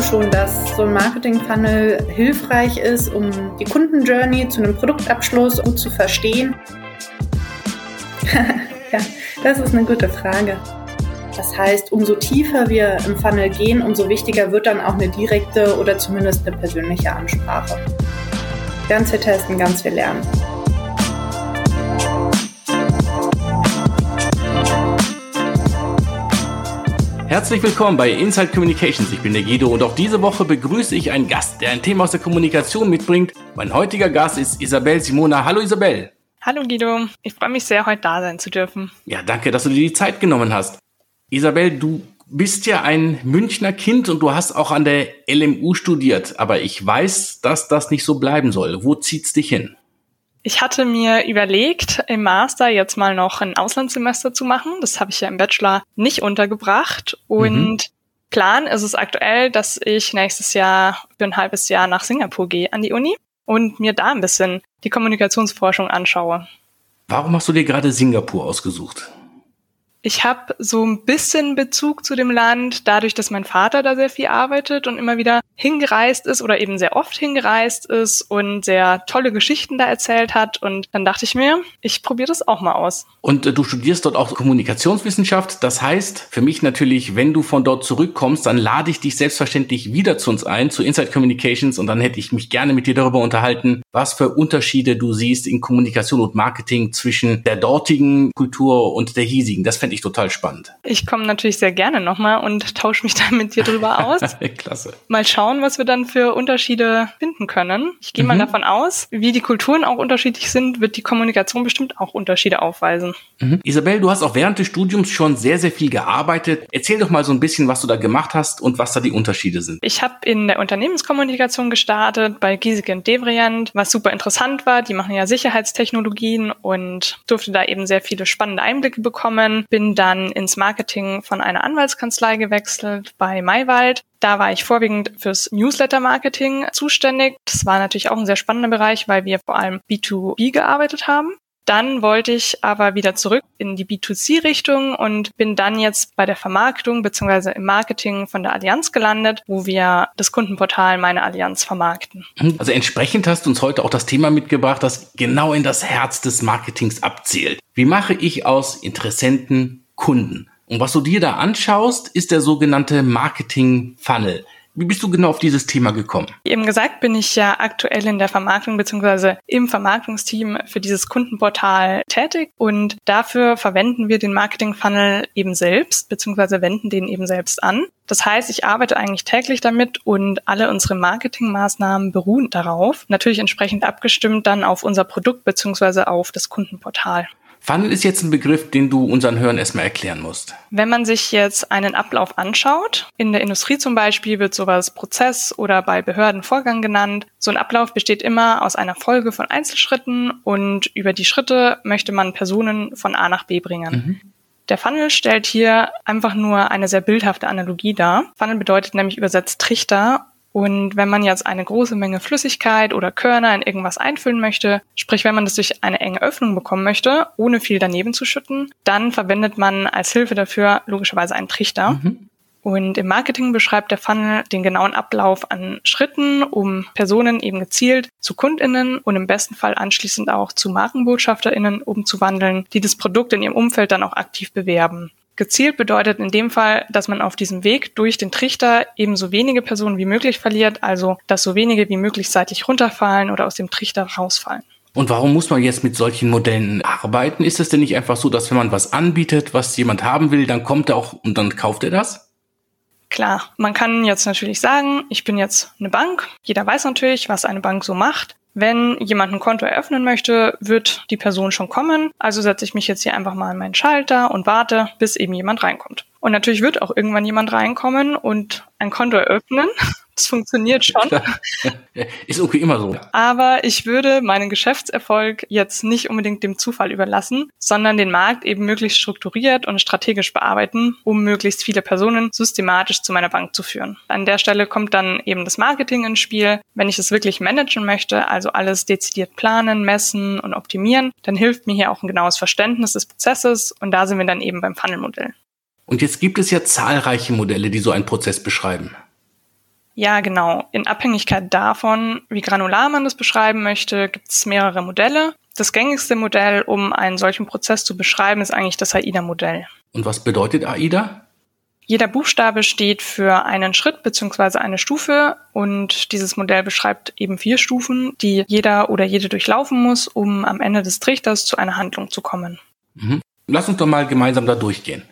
glaube schon, dass so ein Marketing-Funnel hilfreich ist, um die Kundenjourney zu einem Produktabschluss gut zu verstehen. ja, das ist eine gute Frage. Das heißt, umso tiefer wir im Funnel gehen, umso wichtiger wird dann auch eine direkte oder zumindest eine persönliche Ansprache. Ganz viel testen, ganz viel lernen. Herzlich willkommen bei Inside Communications. Ich bin der Guido und auch diese Woche begrüße ich einen Gast, der ein Thema aus der Kommunikation mitbringt. Mein heutiger Gast ist Isabel Simona. Hallo Isabel. Hallo Guido, ich freue mich sehr, heute da sein zu dürfen. Ja, danke, dass du dir die Zeit genommen hast. Isabel, du bist ja ein Münchner Kind und du hast auch an der LMU studiert, aber ich weiß, dass das nicht so bleiben soll. Wo zieht's dich hin? Ich hatte mir überlegt, im Master jetzt mal noch ein Auslandssemester zu machen. Das habe ich ja im Bachelor nicht untergebracht. Und mhm. Plan ist es aktuell, dass ich nächstes Jahr für ein halbes Jahr nach Singapur gehe an die Uni und mir da ein bisschen die Kommunikationsforschung anschaue. Warum hast du dir gerade Singapur ausgesucht? Ich habe so ein bisschen Bezug zu dem Land, dadurch, dass mein Vater da sehr viel arbeitet und immer wieder hingereist ist oder eben sehr oft hingereist ist und sehr tolle Geschichten da erzählt hat. Und dann dachte ich mir, ich probiere das auch mal aus. Und äh, du studierst dort auch Kommunikationswissenschaft. Das heißt, für mich natürlich, wenn du von dort zurückkommst, dann lade ich dich selbstverständlich wieder zu uns ein, zu Inside Communications. Und dann hätte ich mich gerne mit dir darüber unterhalten, was für Unterschiede du siehst in Kommunikation und Marketing zwischen der dortigen Kultur und der hiesigen. Das ich total spannend. Ich komme natürlich sehr gerne nochmal und tausche mich dann mit dir drüber aus. Klasse. Mal schauen, was wir dann für Unterschiede finden können. Ich gehe mhm. mal davon aus, wie die Kulturen auch unterschiedlich sind, wird die Kommunikation bestimmt auch Unterschiede aufweisen. Mhm. Isabel, du hast auch während des Studiums schon sehr, sehr viel gearbeitet. Erzähl doch mal so ein bisschen, was du da gemacht hast und was da die Unterschiede sind. Ich habe in der Unternehmenskommunikation gestartet bei Giesecke und Devrient, was super interessant war. Die machen ja Sicherheitstechnologien und durfte da eben sehr viele spannende Einblicke bekommen. Bin bin dann ins Marketing von einer Anwaltskanzlei gewechselt bei Maywald. Da war ich vorwiegend fürs Newsletter-Marketing zuständig. Das war natürlich auch ein sehr spannender Bereich, weil wir vor allem B2B gearbeitet haben. Dann wollte ich aber wieder zurück in die B2C-Richtung und bin dann jetzt bei der Vermarktung beziehungsweise im Marketing von der Allianz gelandet, wo wir das Kundenportal Meine Allianz vermarkten. Also entsprechend hast du uns heute auch das Thema mitgebracht, das genau in das Herz des Marketings abzielt. Wie mache ich aus Interessenten Kunden? Und was du dir da anschaust, ist der sogenannte Marketing Funnel. Wie bist du genau auf dieses Thema gekommen? Wie eben gesagt, bin ich ja aktuell in der Vermarktung bzw. im Vermarktungsteam für dieses Kundenportal tätig und dafür verwenden wir den Marketing Funnel eben selbst bzw. wenden den eben selbst an. Das heißt, ich arbeite eigentlich täglich damit und alle unsere Marketingmaßnahmen beruhen darauf, natürlich entsprechend abgestimmt dann auf unser Produkt bzw. auf das Kundenportal. Funnel ist jetzt ein Begriff, den du unseren Hörern erstmal erklären musst. Wenn man sich jetzt einen Ablauf anschaut, in der Industrie zum Beispiel wird sowas Prozess oder bei Behörden Vorgang genannt. So ein Ablauf besteht immer aus einer Folge von Einzelschritten und über die Schritte möchte man Personen von A nach B bringen. Mhm. Der Funnel stellt hier einfach nur eine sehr bildhafte Analogie dar. Funnel bedeutet nämlich übersetzt Trichter und wenn man jetzt eine große Menge Flüssigkeit oder Körner in irgendwas einfüllen möchte, sprich wenn man das durch eine enge Öffnung bekommen möchte, ohne viel daneben zu schütten, dann verwendet man als Hilfe dafür logischerweise einen Trichter. Mhm. Und im Marketing beschreibt der Funnel den genauen Ablauf an Schritten, um Personen eben gezielt zu Kundinnen und im besten Fall anschließend auch zu Markenbotschafterinnen umzuwandeln, die das Produkt in ihrem Umfeld dann auch aktiv bewerben. Gezielt bedeutet in dem Fall, dass man auf diesem Weg durch den Trichter eben so wenige Personen wie möglich verliert, also dass so wenige wie möglich seitlich runterfallen oder aus dem Trichter rausfallen. Und warum muss man jetzt mit solchen Modellen arbeiten? Ist es denn nicht einfach so, dass wenn man was anbietet, was jemand haben will, dann kommt er auch und dann kauft er das? Klar, man kann jetzt natürlich sagen, ich bin jetzt eine Bank. Jeder weiß natürlich, was eine Bank so macht. Wenn jemand ein Konto eröffnen möchte, wird die Person schon kommen. Also setze ich mich jetzt hier einfach mal an meinen Schalter und warte, bis eben jemand reinkommt. Und natürlich wird auch irgendwann jemand reinkommen und ein Konto eröffnen. Das funktioniert schon. Ist irgendwie immer so. Aber ich würde meinen Geschäftserfolg jetzt nicht unbedingt dem Zufall überlassen, sondern den Markt eben möglichst strukturiert und strategisch bearbeiten, um möglichst viele Personen systematisch zu meiner Bank zu führen. An der Stelle kommt dann eben das Marketing ins Spiel. Wenn ich es wirklich managen möchte, also alles dezidiert planen, messen und optimieren, dann hilft mir hier auch ein genaues Verständnis des Prozesses und da sind wir dann eben beim Funnel-Modell. Und jetzt gibt es ja zahlreiche Modelle, die so einen Prozess beschreiben. Ja, genau. In Abhängigkeit davon, wie granular man das beschreiben möchte, gibt es mehrere Modelle. Das gängigste Modell, um einen solchen Prozess zu beschreiben, ist eigentlich das AIDA-Modell. Und was bedeutet AIDA? Jeder Buchstabe steht für einen Schritt bzw. eine Stufe und dieses Modell beschreibt eben vier Stufen, die jeder oder jede durchlaufen muss, um am Ende des Trichters zu einer Handlung zu kommen. Mhm. Lass uns doch mal gemeinsam da durchgehen.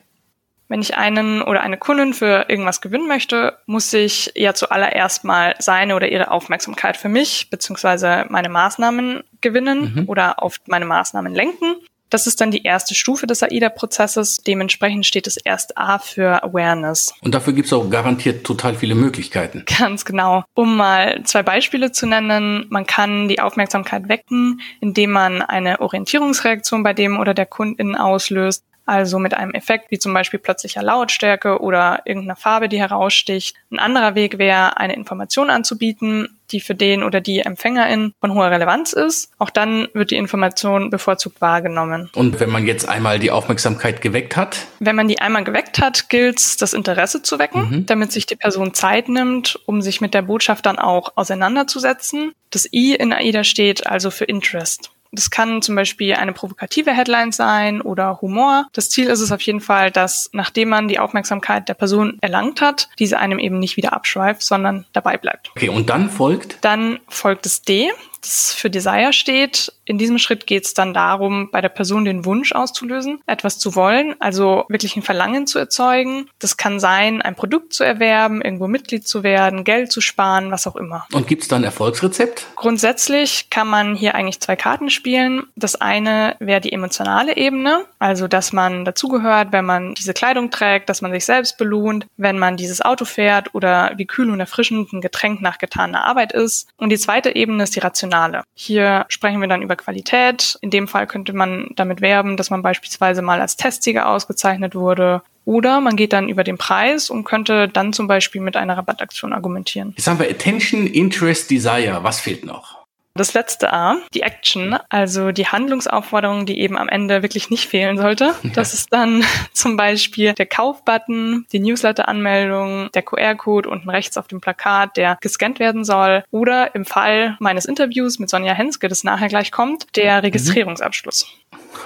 Wenn ich einen oder eine Kundin für irgendwas gewinnen möchte, muss ich ja zuallererst mal seine oder ihre Aufmerksamkeit für mich bzw. meine Maßnahmen gewinnen mhm. oder auf meine Maßnahmen lenken. Das ist dann die erste Stufe des AIDA-Prozesses. Dementsprechend steht das erst A für Awareness. Und dafür gibt es auch garantiert total viele Möglichkeiten. Ganz genau. Um mal zwei Beispiele zu nennen, man kann die Aufmerksamkeit wecken, indem man eine Orientierungsreaktion bei dem oder der Kundin auslöst. Also mit einem Effekt wie zum Beispiel plötzlicher Lautstärke oder irgendeiner Farbe, die heraussticht. Ein anderer Weg wäre, eine Information anzubieten, die für den oder die Empfängerin von hoher Relevanz ist. Auch dann wird die Information bevorzugt wahrgenommen. Und wenn man jetzt einmal die Aufmerksamkeit geweckt hat? Wenn man die einmal geweckt hat, gilt es, das Interesse zu wecken, mhm. damit sich die Person Zeit nimmt, um sich mit der Botschaft dann auch auseinanderzusetzen. Das I in AIDA steht also für Interest. Das kann zum Beispiel eine provokative Headline sein oder Humor. Das Ziel ist es auf jeden Fall, dass nachdem man die Aufmerksamkeit der Person erlangt hat, diese einem eben nicht wieder abschweift, sondern dabei bleibt. Okay, und dann folgt? Dann folgt das D das für Desire steht. In diesem Schritt geht es dann darum, bei der Person den Wunsch auszulösen, etwas zu wollen, also wirklich ein Verlangen zu erzeugen. Das kann sein, ein Produkt zu erwerben, irgendwo Mitglied zu werden, Geld zu sparen, was auch immer. Und gibt es da ein Erfolgsrezept? Grundsätzlich kann man hier eigentlich zwei Karten spielen. Das eine wäre die emotionale Ebene, also dass man dazugehört, wenn man diese Kleidung trägt, dass man sich selbst belohnt, wenn man dieses Auto fährt oder wie kühl und erfrischend ein Getränk nach getaner Arbeit ist. Und die zweite Ebene ist die rationale Emotionale. Hier sprechen wir dann über Qualität. In dem Fall könnte man damit werben, dass man beispielsweise mal als Testsieger ausgezeichnet wurde oder man geht dann über den Preis und könnte dann zum Beispiel mit einer Rabattaktion argumentieren. Jetzt haben wir Attention, Interest, Desire. Was fehlt noch? Das letzte A, die Action, also die Handlungsaufforderung, die eben am Ende wirklich nicht fehlen sollte. Das ist dann zum Beispiel der Kaufbutton, die Newsletter-Anmeldung, der QR-Code unten rechts auf dem Plakat, der gescannt werden soll. Oder im Fall meines Interviews mit Sonja Henske, das nachher gleich kommt, der mhm. Registrierungsabschluss.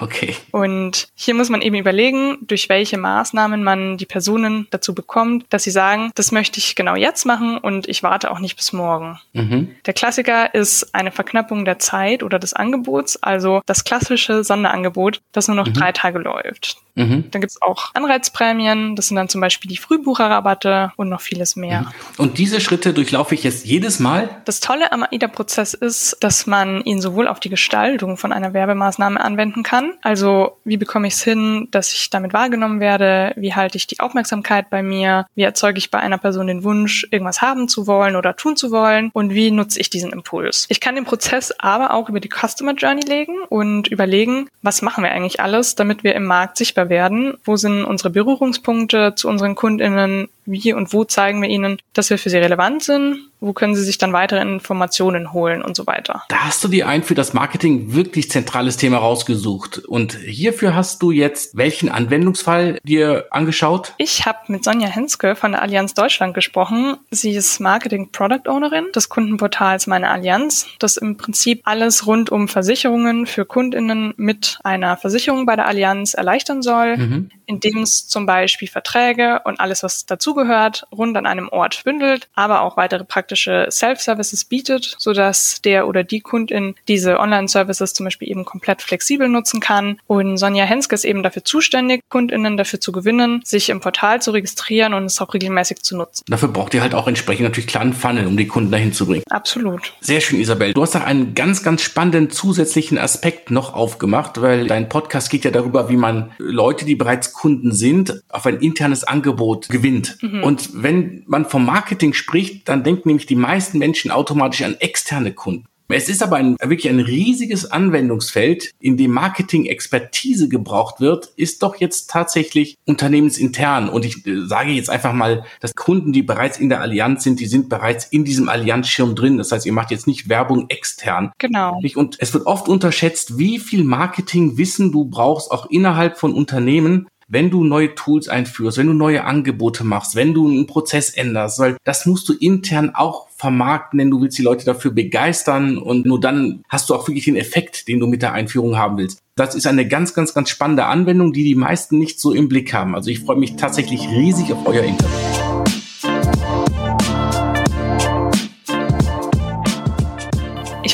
Okay. Und hier muss man eben überlegen, durch welche Maßnahmen man die Personen dazu bekommt, dass sie sagen, das möchte ich genau jetzt machen und ich warte auch nicht bis morgen. Mhm. Der Klassiker ist eine Verknappung der Zeit oder des Angebots, also das klassische Sonderangebot, das nur noch mhm. drei Tage läuft. Mhm. Dann gibt es auch Anreizprämien, das sind dann zum Beispiel die Frühbucherrabatte und noch vieles mehr. Mhm. Und diese Schritte durchlaufe ich jetzt jedes Mal? Das Tolle am AIDA-Prozess ist, dass man ihn sowohl auf die Gestaltung von einer Werbemaßnahme anwenden kann, also wie bekomme ich es hin, dass ich damit wahrgenommen werde, wie halte ich die Aufmerksamkeit bei mir, wie erzeuge ich bei einer Person den Wunsch, irgendwas haben zu wollen oder tun zu wollen und wie nutze ich diesen Impuls. Ich kann den Prozess aber auch über die Customer Journey legen und überlegen, was machen wir eigentlich alles, damit wir im Markt sichtbar sichtbar werden? Wo sind unsere Berührungspunkte zu unseren Kundinnen? Wie und wo zeigen wir ihnen, dass wir für sie relevant sind? Wo können sie sich dann weitere Informationen holen und so weiter? Da hast du dir ein für das Marketing wirklich zentrales Thema rausgesucht. Und hierfür hast du jetzt welchen Anwendungsfall dir angeschaut? Ich habe mit Sonja Henske von der Allianz Deutschland gesprochen. Sie ist Marketing Product Ownerin des Kundenportals Meine Allianz, das im Prinzip alles rund um Versicherungen für Kundinnen mit einer Versicherung bei der Allianz erleichtern soll, mhm. Indem es zum Beispiel Verträge und alles, was dazugehört, rund an einem Ort bündelt, aber auch weitere praktische Self-Services bietet, sodass der oder die Kundin diese Online-Services zum Beispiel eben komplett flexibel nutzen kann. Und Sonja Henske ist eben dafür zuständig, Kundinnen dafür zu gewinnen, sich im Portal zu registrieren und es auch regelmäßig zu nutzen. Dafür braucht ihr halt auch entsprechend natürlich klaren Funnel, um die Kunden dahin zu bringen. Absolut. Sehr schön, Isabel. Du hast da einen ganz, ganz spannenden zusätzlichen Aspekt noch aufgemacht, weil dein Podcast geht ja darüber, wie man Leute, die bereits Kunden sind, auf ein internes Angebot gewinnt. Mhm. Und wenn man vom Marketing spricht, dann nämlich nämlich die meisten Menschen automatisch an externe Kunden. Es ist aber ein, wirklich ein riesiges Anwendungsfeld, in dem Marketing-Expertise gebraucht wird, ist doch jetzt tatsächlich unternehmensintern. Und ich äh, sage jetzt einfach mal, dass Kunden, die bereits in der Allianz sind, die sind bereits in diesem Allianzschirm drin. Das heißt, ihr macht jetzt nicht Werbung extern. Genau. Und es wird oft unterschätzt, wie viel Marketingwissen du brauchst, auch innerhalb von Unternehmen, wenn du neue Tools einführst, wenn du neue Angebote machst, wenn du einen Prozess änderst, weil das musst du intern auch vermarkten, denn du willst die Leute dafür begeistern und nur dann hast du auch wirklich den Effekt, den du mit der Einführung haben willst. Das ist eine ganz, ganz, ganz spannende Anwendung, die die meisten nicht so im Blick haben. Also ich freue mich tatsächlich riesig auf euer Interview.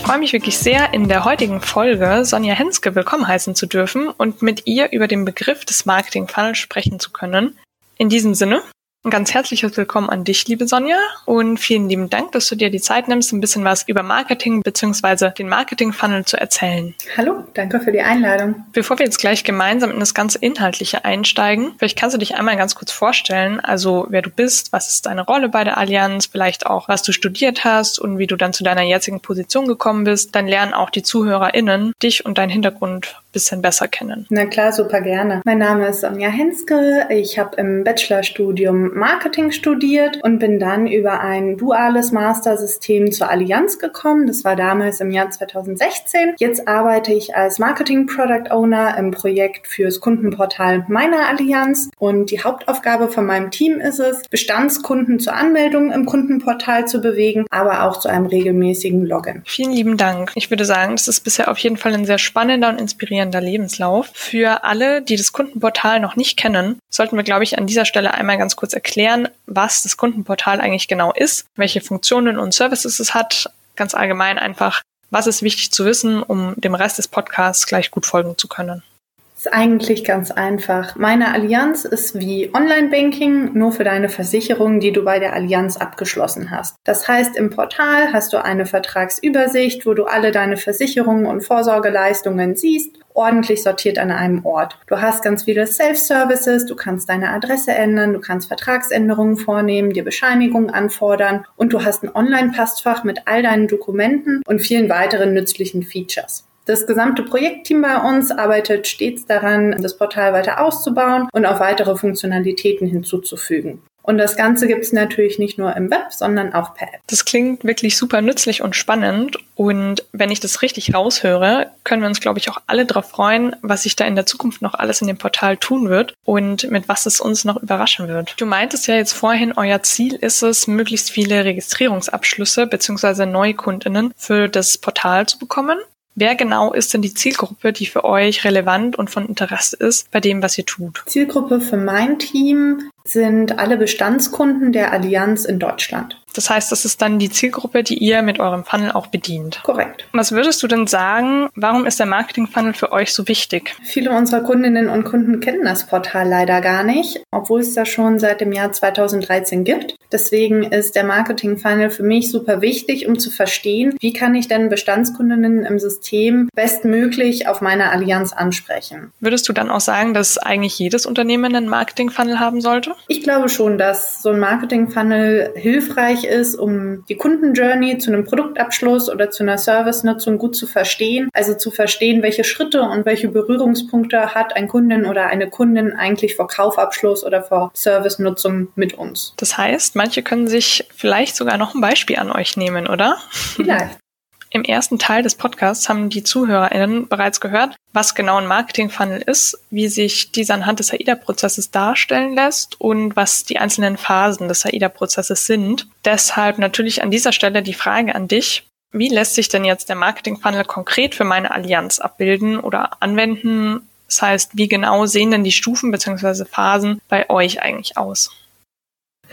Freue mich wirklich sehr, in der heutigen Folge Sonja Henske willkommen heißen zu dürfen und mit ihr über den Begriff des Marketing Funnels sprechen zu können. In diesem Sinne, ein ganz herzliches Willkommen an dich, liebe Sonja, und vielen lieben Dank, dass du dir die Zeit nimmst, ein bisschen was über Marketing bzw. den Marketing-Funnel zu erzählen. Hallo, danke für die Einladung. Bevor wir jetzt gleich gemeinsam in das ganze Inhaltliche einsteigen, vielleicht kannst du dich einmal ganz kurz vorstellen, also wer du bist, was ist deine Rolle bei der Allianz, vielleicht auch, was du studiert hast und wie du dann zu deiner jetzigen Position gekommen bist. Dann lernen auch die ZuhörerInnen dich und deinen Hintergrund bisschen besser kennen. Na klar, super gerne. Mein Name ist Sonja Henske. Ich habe im Bachelorstudium Marketing studiert und bin dann über ein duales Mastersystem zur Allianz gekommen. Das war damals im Jahr 2016. Jetzt arbeite ich als Marketing Product Owner im Projekt fürs Kundenportal meiner Allianz und die Hauptaufgabe von meinem Team ist es, Bestandskunden zur Anmeldung im Kundenportal zu bewegen, aber auch zu einem regelmäßigen Login. Vielen lieben Dank. Ich würde sagen, das ist bisher auf jeden Fall ein sehr spannender und inspirierender inspirierender Lebenslauf. Für alle, die das Kundenportal noch nicht kennen, sollten wir, glaube ich, an dieser Stelle einmal ganz kurz erklären, was das Kundenportal eigentlich genau ist, welche Funktionen und Services es hat, ganz allgemein einfach, was ist wichtig zu wissen, um dem Rest des Podcasts gleich gut folgen zu können. Ist eigentlich ganz einfach. Meine Allianz ist wie Online-Banking, nur für deine Versicherung, die du bei der Allianz abgeschlossen hast. Das heißt, im Portal hast du eine Vertragsübersicht, wo du alle deine Versicherungen und Vorsorgeleistungen siehst, ordentlich sortiert an einem Ort. Du hast ganz viele Self-Services, du kannst deine Adresse ändern, du kannst Vertragsänderungen vornehmen, dir Bescheinigungen anfordern und du hast ein Online-Passfach mit all deinen Dokumenten und vielen weiteren nützlichen Features. Das gesamte Projektteam bei uns arbeitet stets daran, das Portal weiter auszubauen und auch weitere Funktionalitäten hinzuzufügen. Und das Ganze gibt es natürlich nicht nur im Web, sondern auch per App. Das klingt wirklich super nützlich und spannend. Und wenn ich das richtig raushöre, können wir uns, glaube ich, auch alle darauf freuen, was sich da in der Zukunft noch alles in dem Portal tun wird und mit was es uns noch überraschen wird. Du meintest ja jetzt vorhin, euer Ziel ist es, möglichst viele Registrierungsabschlüsse bzw. Neukundinnen für das Portal zu bekommen. Wer genau ist denn die Zielgruppe, die für euch relevant und von Interesse ist bei dem, was ihr tut? Zielgruppe für mein Team sind alle Bestandskunden der Allianz in Deutschland. Das heißt, das ist dann die Zielgruppe, die ihr mit eurem Funnel auch bedient. Korrekt. Was würdest du denn sagen, warum ist der Marketing-Funnel für euch so wichtig? Viele unserer Kundinnen und Kunden kennen das Portal leider gar nicht, obwohl es das schon seit dem Jahr 2013 gibt. Deswegen ist der Marketing-Funnel für mich super wichtig, um zu verstehen, wie kann ich denn Bestandskundinnen im System bestmöglich auf meine Allianz ansprechen. Würdest du dann auch sagen, dass eigentlich jedes Unternehmen einen Marketing-Funnel haben sollte? Ich glaube schon, dass so ein Marketing-Funnel hilfreich ist, um die Kundenjourney zu einem Produktabschluss oder zu einer Servicenutzung gut zu verstehen. Also zu verstehen, welche Schritte und welche Berührungspunkte hat ein Kundin oder eine Kundin eigentlich vor Kaufabschluss oder vor Servicenutzung mit uns. Das heißt, manche können sich vielleicht sogar noch ein Beispiel an euch nehmen, oder? Vielleicht. Im ersten Teil des Podcasts haben die ZuhörerInnen bereits gehört, was genau ein Marketing-Funnel ist, wie sich dieser anhand des AIDA-Prozesses darstellen lässt und was die einzelnen Phasen des AIDA-Prozesses sind. Deshalb natürlich an dieser Stelle die Frage an dich. Wie lässt sich denn jetzt der Marketing-Funnel konkret für meine Allianz abbilden oder anwenden? Das heißt, wie genau sehen denn die Stufen bzw. Phasen bei euch eigentlich aus?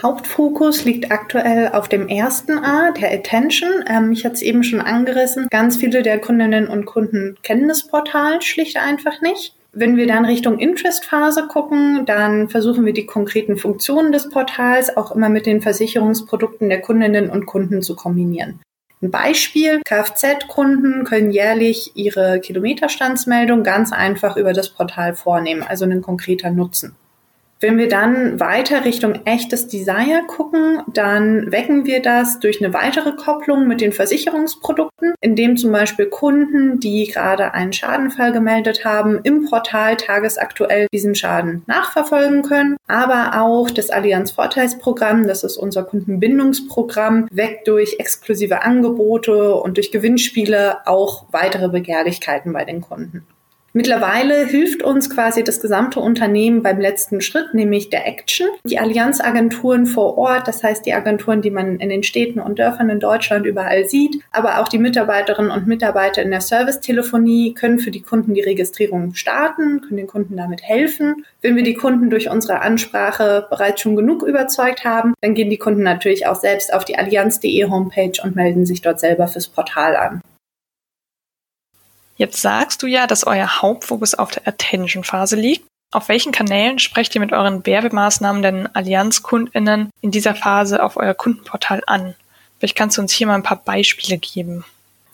Hauptfokus liegt aktuell auf dem ersten A, der Attention. Ähm, ich hatte es eben schon angerissen. Ganz viele der Kundinnen und Kunden kennen das Portal schlicht einfach nicht. Wenn wir dann Richtung Interest-Phase gucken, dann versuchen wir die konkreten Funktionen des Portals auch immer mit den Versicherungsprodukten der Kundinnen und Kunden zu kombinieren. Ein Beispiel, Kfz-Kunden können jährlich ihre Kilometerstandsmeldung ganz einfach über das Portal vornehmen, also ein konkreter Nutzen. Wenn wir dann weiter Richtung echtes Desire gucken, dann wecken wir das durch eine weitere Kopplung mit den Versicherungsprodukten, indem zum Beispiel Kunden, die gerade einen Schadenfall gemeldet haben, im Portal tagesaktuell diesen Schaden nachverfolgen können. Aber auch das Allianz Vorteilsprogramm, das ist unser Kundenbindungsprogramm, weckt durch exklusive Angebote und durch Gewinnspiele auch weitere Begehrlichkeiten bei den Kunden. Mittlerweile hilft uns quasi das gesamte Unternehmen beim letzten Schritt, nämlich der Action. Die Allianzagenturen vor Ort, das heißt die Agenturen, die man in den Städten und Dörfern in Deutschland überall sieht, aber auch die Mitarbeiterinnen und Mitarbeiter in der Servicetelefonie können für die Kunden die Registrierung starten, können den Kunden damit helfen. Wenn wir die Kunden durch unsere Ansprache bereits schon genug überzeugt haben, dann gehen die Kunden natürlich auch selbst auf die allianz.de Homepage und melden sich dort selber fürs Portal an. Jetzt sagst du ja, dass euer Hauptfokus auf der Attention-Phase liegt. Auf welchen Kanälen sprecht ihr mit euren Werbemaßnahmen denn Allianz-KundInnen in dieser Phase auf euer Kundenportal an? Vielleicht kannst du uns hier mal ein paar Beispiele geben.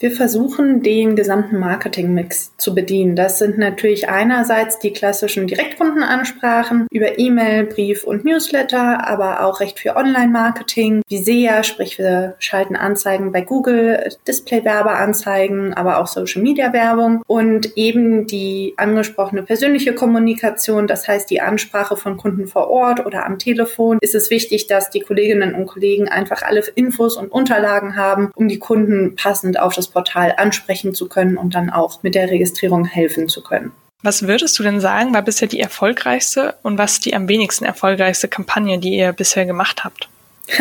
Wir versuchen, den gesamten Marketingmix zu bedienen. Das sind natürlich einerseits die klassischen Direktkundenansprachen über E-Mail, Brief und Newsletter, aber auch recht viel Online-Marketing, wie SEA, sprich wir schalten Anzeigen bei Google, Display-Werbeanzeigen, aber auch Social-Media-Werbung und eben die angesprochene persönliche Kommunikation, das heißt die Ansprache von Kunden vor Ort oder am Telefon, ist es wichtig, dass die Kolleginnen und Kollegen einfach alle Infos und Unterlagen haben, um die Kunden passend auf das Portal ansprechen zu können und dann auch mit der Registrierung helfen zu können. Was würdest du denn sagen, war bisher die erfolgreichste und was die am wenigsten erfolgreichste Kampagne, die ihr bisher gemacht habt?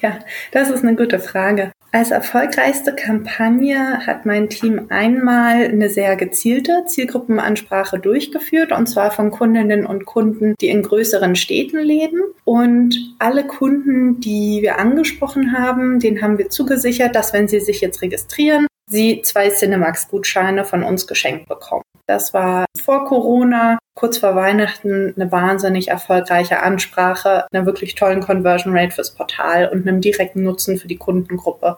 ja, das ist eine gute Frage. Als erfolgreichste Kampagne hat mein Team einmal eine sehr gezielte Zielgruppenansprache durchgeführt, und zwar von Kundinnen und Kunden, die in größeren Städten leben. Und alle Kunden, die wir angesprochen haben, denen haben wir zugesichert, dass wenn sie sich jetzt registrieren, sie zwei Cinemax-Gutscheine von uns geschenkt bekommen. Das war vor Corona, kurz vor Weihnachten, eine wahnsinnig erfolgreiche Ansprache, einer wirklich tollen Conversion Rate fürs Portal und einem direkten Nutzen für die Kundengruppe.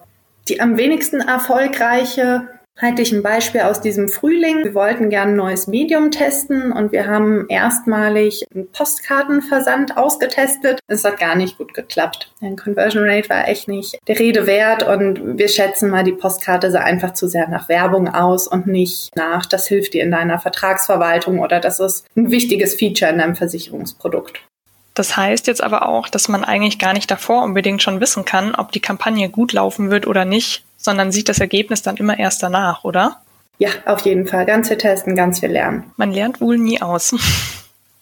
Die am wenigsten erfolgreiche halte ich ein Beispiel aus diesem Frühling. Wir wollten gerne ein neues Medium testen und wir haben erstmalig einen Postkartenversand ausgetestet. Es hat gar nicht gut geklappt. Der Conversion Rate war echt nicht der Rede wert und wir schätzen mal, die Postkarte sah einfach zu sehr nach Werbung aus und nicht nach, das hilft dir in deiner Vertragsverwaltung oder das ist ein wichtiges Feature in deinem Versicherungsprodukt. Das heißt jetzt aber auch, dass man eigentlich gar nicht davor unbedingt schon wissen kann, ob die Kampagne gut laufen wird oder nicht, sondern sieht das Ergebnis dann immer erst danach, oder? Ja, auf jeden Fall. Ganz viel testen, ganz viel lernen. Man lernt wohl nie aus.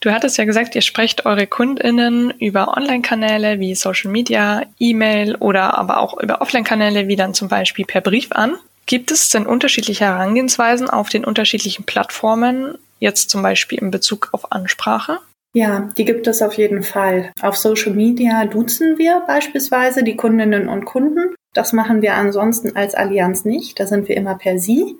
Du hattest ja gesagt, ihr sprecht eure KundInnen über Online-Kanäle wie Social Media, E-Mail oder aber auch über Offline-Kanäle wie dann zum Beispiel per Brief an. Gibt es denn unterschiedliche Herangehensweisen auf den unterschiedlichen Plattformen, jetzt zum Beispiel in Bezug auf Ansprache? Ja, die gibt es auf jeden Fall. Auf Social Media duzen wir beispielsweise die Kundinnen und Kunden. Das machen wir ansonsten als Allianz nicht. Da sind wir immer per Sie.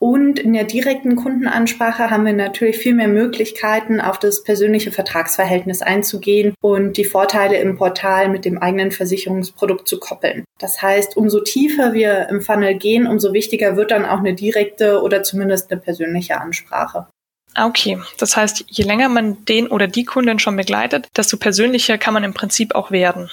Und in der direkten Kundenansprache haben wir natürlich viel mehr Möglichkeiten, auf das persönliche Vertragsverhältnis einzugehen und die Vorteile im Portal mit dem eigenen Versicherungsprodukt zu koppeln. Das heißt, umso tiefer wir im Funnel gehen, umso wichtiger wird dann auch eine direkte oder zumindest eine persönliche Ansprache. Okay, das heißt, je länger man den oder die Kunden schon begleitet, desto persönlicher kann man im Prinzip auch werden.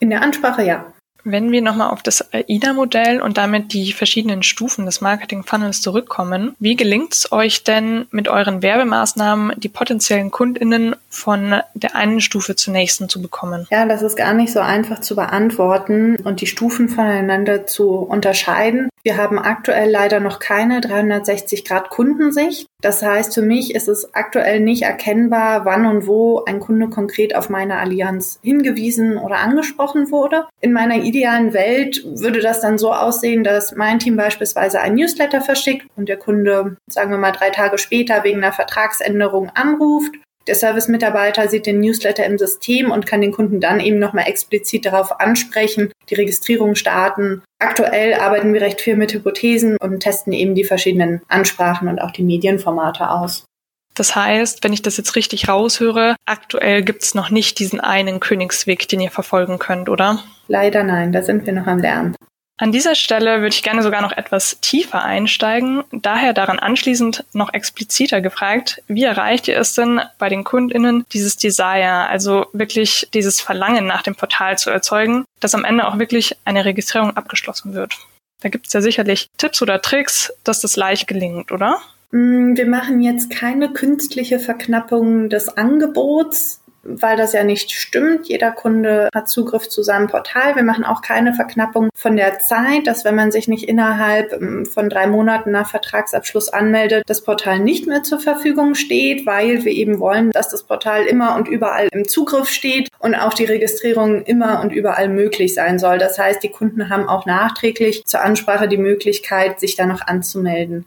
In der Ansprache ja. Wenn wir nochmal auf das AIDA-Modell und damit die verschiedenen Stufen des Marketing-Funnels zurückkommen, wie gelingt es euch denn mit euren Werbemaßnahmen, die potenziellen KundInnen von der einen Stufe zur nächsten zu bekommen? Ja, das ist gar nicht so einfach zu beantworten und die Stufen voneinander zu unterscheiden. Wir haben aktuell leider noch keine 360-Grad-Kundensicht. Das heißt, für mich ist es aktuell nicht erkennbar, wann und wo ein Kunde konkret auf meine Allianz hingewiesen oder angesprochen wurde. In meiner idealen Welt würde das dann so aussehen, dass mein Team beispielsweise ein Newsletter verschickt und der Kunde, sagen wir mal, drei Tage später wegen einer Vertragsänderung anruft der Service-Mitarbeiter sieht den Newsletter im System und kann den Kunden dann eben nochmal explizit darauf ansprechen, die Registrierung starten. Aktuell arbeiten wir recht viel mit Hypothesen und testen eben die verschiedenen Ansprachen und auch die Medienformate aus. Das heißt, wenn ich das jetzt richtig raushöre, aktuell gibt es noch nicht diesen einen Königsweg, den ihr verfolgen könnt, oder? Leider nein, da sind wir noch am Lernen. An dieser Stelle würde ich gerne sogar noch etwas tiefer einsteigen, daher daran anschließend noch expliziter gefragt, wie erreicht ihr es denn bei den Kundinnen dieses Desire, also wirklich dieses Verlangen nach dem Portal zu erzeugen, dass am Ende auch wirklich eine Registrierung abgeschlossen wird? Da gibt es ja sicherlich Tipps oder Tricks, dass das leicht gelingt, oder? Mm, wir machen jetzt keine künstliche Verknappung des Angebots weil das ja nicht stimmt. Jeder Kunde hat Zugriff zu seinem Portal. Wir machen auch keine Verknappung von der Zeit, dass wenn man sich nicht innerhalb ähm, von drei Monaten nach Vertragsabschluss anmeldet, das Portal nicht mehr zur Verfügung steht, weil wir eben wollen, dass das Portal immer und überall im Zugriff steht und auch die Registrierung immer und überall möglich sein soll. Das heißt, die Kunden haben auch nachträglich zur Ansprache die Möglichkeit, sich da noch anzumelden.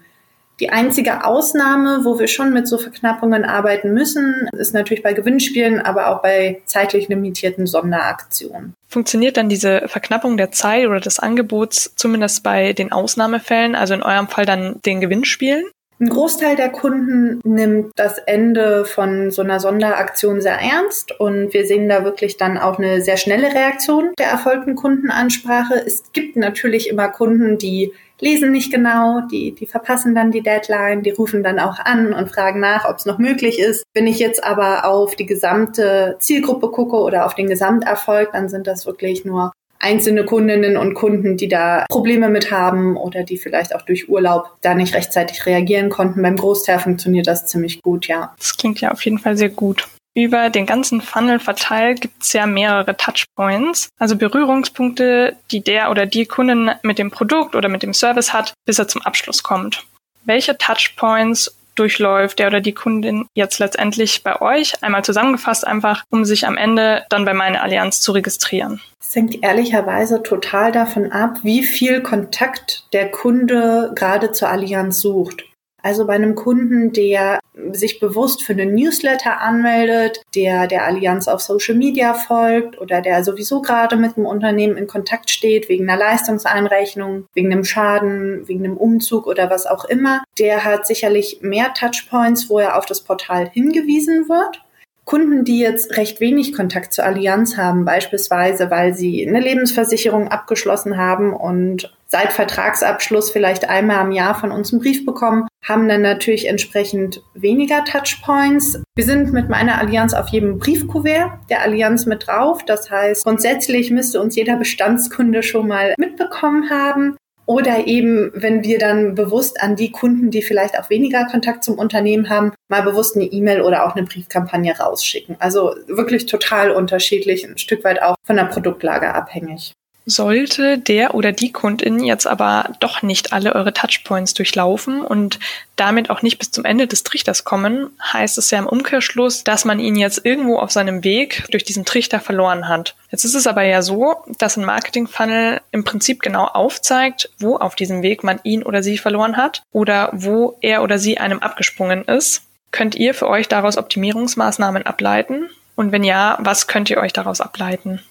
Die einzige Ausnahme, wo wir schon mit so Verknappungen arbeiten müssen, ist natürlich bei Gewinnspielen, aber auch bei zeitlich limitierten Sonderaktionen. Funktioniert dann diese Verknappung der Zeit oder des Angebots zumindest bei den Ausnahmefällen, also in eurem Fall dann den Gewinnspielen? Ein Großteil der Kunden nimmt das Ende von so einer Sonderaktion sehr ernst und wir sehen da wirklich dann auch eine sehr schnelle Reaktion der erfolgten Kundenansprache. Es gibt natürlich immer Kunden, die lesen nicht genau, die, die verpassen dann die Deadline, die rufen dann auch an und fragen nach, ob es noch möglich ist. Wenn ich jetzt aber auf die gesamte Zielgruppe gucke oder auf den Gesamterfolg, dann sind das wirklich nur einzelne Kundinnen und Kunden, die da Probleme mit haben oder die vielleicht auch durch Urlaub da nicht rechtzeitig reagieren konnten. Beim Großteil funktioniert das ziemlich gut, ja. Das klingt ja auf jeden Fall sehr gut. Über den ganzen Funnel verteilt gibt es ja mehrere Touchpoints, also Berührungspunkte, die der oder die Kundin mit dem Produkt oder mit dem Service hat, bis er zum Abschluss kommt. Welche Touchpoints durchläuft der oder die Kundin jetzt letztendlich bei euch? Einmal zusammengefasst einfach, um sich am Ende dann bei meiner Allianz zu registrieren. Es hängt ehrlicherweise total davon ab, wie viel Kontakt der Kunde gerade zur Allianz sucht. Also bei einem Kunden, der sich bewusst für einen Newsletter anmeldet, der der Allianz auf Social Media folgt oder der sowieso gerade mit einem Unternehmen in Kontakt steht wegen einer Leistungseinrechnung, wegen einem Schaden, wegen einem Umzug oder was auch immer, der hat sicherlich mehr Touchpoints, wo er auf das Portal hingewiesen wird. Kunden, die jetzt recht wenig Kontakt zur Allianz haben, beispielsweise weil sie eine Lebensversicherung abgeschlossen haben und seit Vertragsabschluss vielleicht einmal im Jahr von uns einen Brief bekommen, haben dann natürlich entsprechend weniger Touchpoints. Wir sind mit meiner Allianz auf jedem Briefkuvert der Allianz mit drauf. Das heißt, grundsätzlich müsste uns jeder Bestandskunde schon mal mitbekommen haben. Oder eben, wenn wir dann bewusst an die Kunden, die vielleicht auch weniger Kontakt zum Unternehmen haben, mal bewusst eine E-Mail oder auch eine Briefkampagne rausschicken. Also wirklich total unterschiedlich, ein Stück weit auch von der Produktlage abhängig. Sollte der oder die Kundin jetzt aber doch nicht alle eure Touchpoints durchlaufen und damit auch nicht bis zum Ende des Trichters kommen, heißt es ja im Umkehrschluss, dass man ihn jetzt irgendwo auf seinem Weg durch diesen Trichter verloren hat. Jetzt ist es aber ja so, dass ein Marketing-Funnel im Prinzip genau aufzeigt, wo auf diesem Weg man ihn oder sie verloren hat oder wo er oder sie einem abgesprungen ist. Könnt ihr für euch daraus Optimierungsmaßnahmen ableiten? Und wenn ja, was könnt ihr euch daraus ableiten?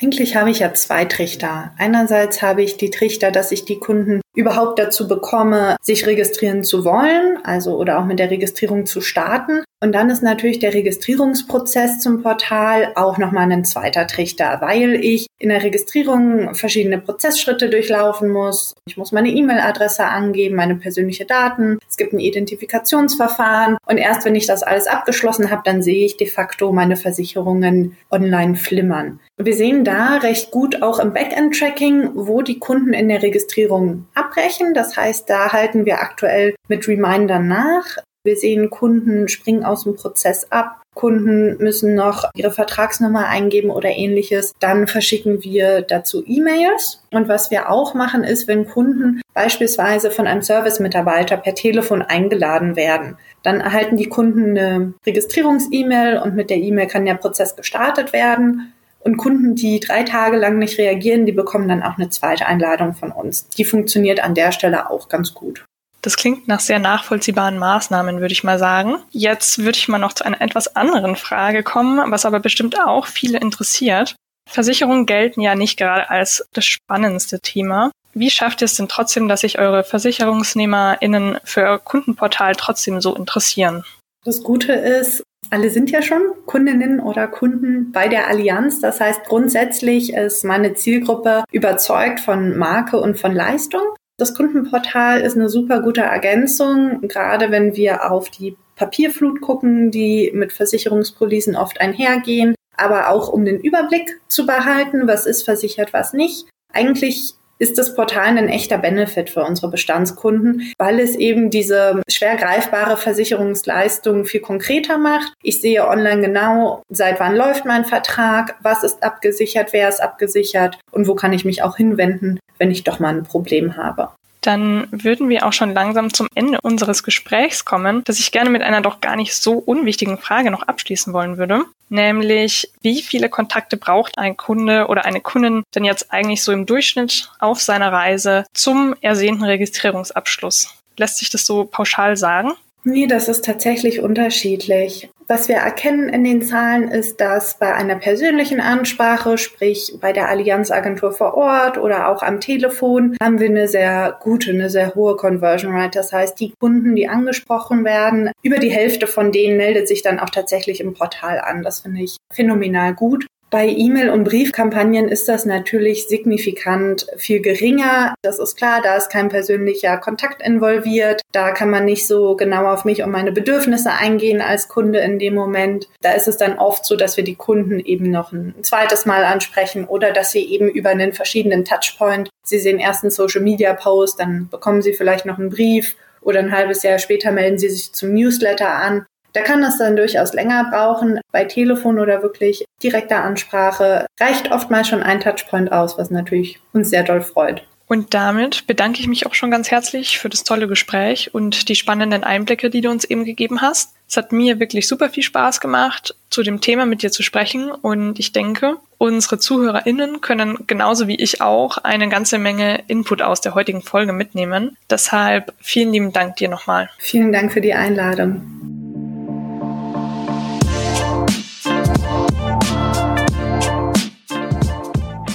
Eigentlich habe ich ja zwei Trichter. Einerseits habe ich die Trichter, dass ich die Kunden überhaupt dazu bekomme, sich registrieren zu wollen, also oder auch mit der Registrierung zu starten. Und dann ist natürlich der Registrierungsprozess zum Portal auch nochmal ein zweiter Trichter, weil ich in der Registrierung verschiedene Prozessschritte durchlaufen muss. Ich muss meine E-Mail-Adresse angeben, meine persönliche Daten. Es gibt ein Identifikationsverfahren. Und erst wenn ich das alles abgeschlossen habe, dann sehe ich de facto meine Versicherungen online flimmern. Wir sehen da recht gut auch im Backend-Tracking, wo die Kunden in der Registrierung abbrechen. Das heißt, da halten wir aktuell mit Reminder nach. Wir sehen, Kunden springen aus dem Prozess ab. Kunden müssen noch ihre Vertragsnummer eingeben oder ähnliches. Dann verschicken wir dazu E-Mails. Und was wir auch machen, ist, wenn Kunden beispielsweise von einem Service-Mitarbeiter per Telefon eingeladen werden, dann erhalten die Kunden eine Registrierungs-E-Mail und mit der E-Mail kann der Prozess gestartet werden. Und Kunden, die drei Tage lang nicht reagieren, die bekommen dann auch eine zweite Einladung von uns. Die funktioniert an der Stelle auch ganz gut. Das klingt nach sehr nachvollziehbaren Maßnahmen, würde ich mal sagen. Jetzt würde ich mal noch zu einer etwas anderen Frage kommen, was aber bestimmt auch viele interessiert. Versicherungen gelten ja nicht gerade als das spannendste Thema. Wie schafft ihr es denn trotzdem, dass sich eure VersicherungsnehmerInnen für euer Kundenportal trotzdem so interessieren? Das Gute ist, alle sind ja schon Kundinnen oder Kunden bei der Allianz. Das heißt, grundsätzlich ist meine Zielgruppe überzeugt von Marke und von Leistung. Das Kundenportal ist eine super gute Ergänzung, gerade wenn wir auf die Papierflut gucken, die mit Versicherungspolicen oft einhergehen, aber auch um den Überblick zu behalten, was ist versichert, was nicht. Eigentlich ist das Portal ein echter Benefit für unsere Bestandskunden, weil es eben diese schwer greifbare Versicherungsleistung viel konkreter macht. Ich sehe online genau, seit wann läuft mein Vertrag, was ist abgesichert, wer ist abgesichert und wo kann ich mich auch hinwenden, wenn ich doch mal ein Problem habe dann würden wir auch schon langsam zum Ende unseres Gesprächs kommen, das ich gerne mit einer doch gar nicht so unwichtigen Frage noch abschließen wollen würde. Nämlich, wie viele Kontakte braucht ein Kunde oder eine Kundin denn jetzt eigentlich so im Durchschnitt auf seiner Reise zum ersehnten Registrierungsabschluss? Lässt sich das so pauschal sagen? Nee, das ist tatsächlich unterschiedlich. Was wir erkennen in den Zahlen ist, dass bei einer persönlichen Ansprache, sprich bei der Allianzagentur vor Ort oder auch am Telefon, haben wir eine sehr gute, eine sehr hohe Conversion Rate. Das heißt, die Kunden, die angesprochen werden, über die Hälfte von denen meldet sich dann auch tatsächlich im Portal an. Das finde ich phänomenal gut. Bei E-Mail- und Briefkampagnen ist das natürlich signifikant viel geringer. Das ist klar, da ist kein persönlicher Kontakt involviert. Da kann man nicht so genau auf mich und meine Bedürfnisse eingehen als Kunde in dem Moment. Da ist es dann oft so, dass wir die Kunden eben noch ein zweites Mal ansprechen oder dass sie eben über einen verschiedenen Touchpoint, sie sehen erst einen Social Media Post, dann bekommen sie vielleicht noch einen Brief oder ein halbes Jahr später melden sie sich zum Newsletter an. Da kann es dann durchaus länger brauchen. Bei Telefon oder wirklich direkter Ansprache reicht oftmals schon ein Touchpoint aus, was natürlich uns sehr doll freut. Und damit bedanke ich mich auch schon ganz herzlich für das tolle Gespräch und die spannenden Einblicke, die du uns eben gegeben hast. Es hat mir wirklich super viel Spaß gemacht, zu dem Thema mit dir zu sprechen. Und ich denke, unsere ZuhörerInnen können genauso wie ich auch eine ganze Menge Input aus der heutigen Folge mitnehmen. Deshalb vielen lieben Dank dir nochmal. Vielen Dank für die Einladung.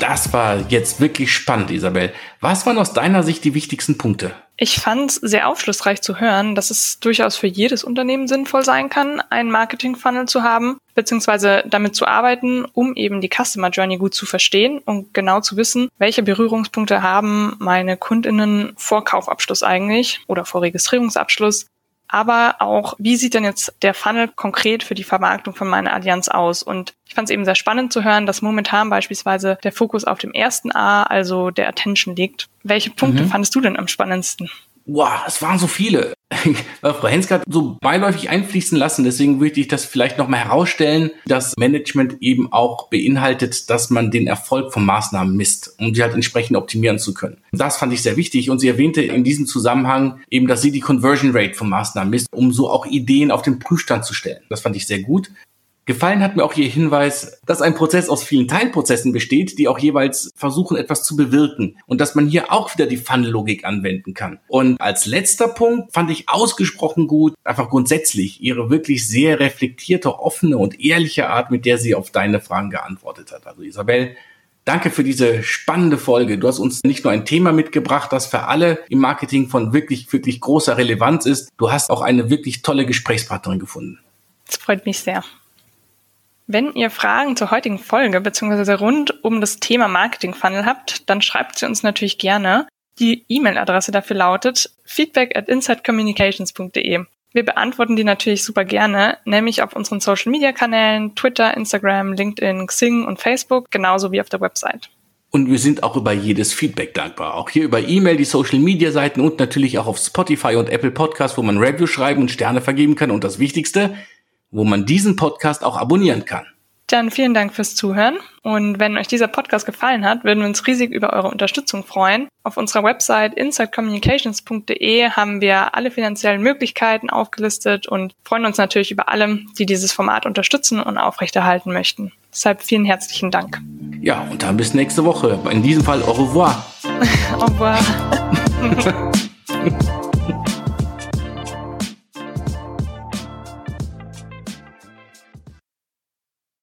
Das war jetzt wirklich spannend, Isabel. Was waren aus deiner Sicht die wichtigsten Punkte? Ich fand es sehr aufschlussreich zu hören, dass es durchaus für jedes Unternehmen sinnvoll sein kann, einen Marketing-Funnel zu haben, beziehungsweise damit zu arbeiten, um eben die Customer Journey gut zu verstehen und genau zu wissen, welche Berührungspunkte haben meine KundInnen vor Kaufabschluss eigentlich oder vor Registrierungsabschluss aber auch, wie sieht denn jetzt der Funnel konkret für die Vermarktung von meiner Allianz aus? Und ich fand es eben sehr spannend zu hören, dass momentan beispielsweise der Fokus auf dem ersten A, also der Attention liegt. Welche Punkte mhm. fandest du denn am spannendsten? Wow, es waren so viele. Frau Henske hat so beiläufig einfließen lassen, deswegen würde ich das vielleicht nochmal herausstellen, dass Management eben auch beinhaltet, dass man den Erfolg von Maßnahmen misst, um sie halt entsprechend optimieren zu können. Das fand ich sehr wichtig und sie erwähnte in diesem Zusammenhang eben, dass sie die Conversion Rate von Maßnahmen misst, um so auch Ideen auf den Prüfstand zu stellen. Das fand ich sehr gut. Gefallen hat mir auch Ihr Hinweis, dass ein Prozess aus vielen Teilprozessen besteht, die auch jeweils versuchen, etwas zu bewirken und dass man hier auch wieder die Funnel-Logik anwenden kann. Und als letzter Punkt fand ich ausgesprochen gut, einfach grundsätzlich Ihre wirklich sehr reflektierte, offene und ehrliche Art, mit der sie auf deine Fragen geantwortet hat. Also Isabel, Danke für diese spannende Folge. Du hast uns nicht nur ein Thema mitgebracht, das für alle im Marketing von wirklich, wirklich großer Relevanz ist. Du hast auch eine wirklich tolle Gesprächspartnerin gefunden. Das freut mich sehr. Wenn ihr Fragen zur heutigen Folge bzw. rund um das Thema Marketing Funnel habt, dann schreibt sie uns natürlich gerne. Die E-Mail-Adresse dafür lautet feedback at insidecommunications.de. Wir beantworten die natürlich super gerne, nämlich auf unseren Social Media Kanälen, Twitter, Instagram, LinkedIn, Xing und Facebook, genauso wie auf der Website. Und wir sind auch über jedes Feedback dankbar. Auch hier über E-Mail, die Social Media Seiten und natürlich auch auf Spotify und Apple Podcasts, wo man Review schreiben und Sterne vergeben kann. Und das Wichtigste, wo man diesen Podcast auch abonnieren kann. Dann vielen Dank fürs Zuhören. Und wenn euch dieser Podcast gefallen hat, würden wir uns riesig über eure Unterstützung freuen. Auf unserer Website insidecommunications.de haben wir alle finanziellen Möglichkeiten aufgelistet und freuen uns natürlich über alle, die dieses Format unterstützen und aufrechterhalten möchten. Deshalb vielen herzlichen Dank. Ja, und dann bis nächste Woche. In diesem Fall au revoir. au revoir.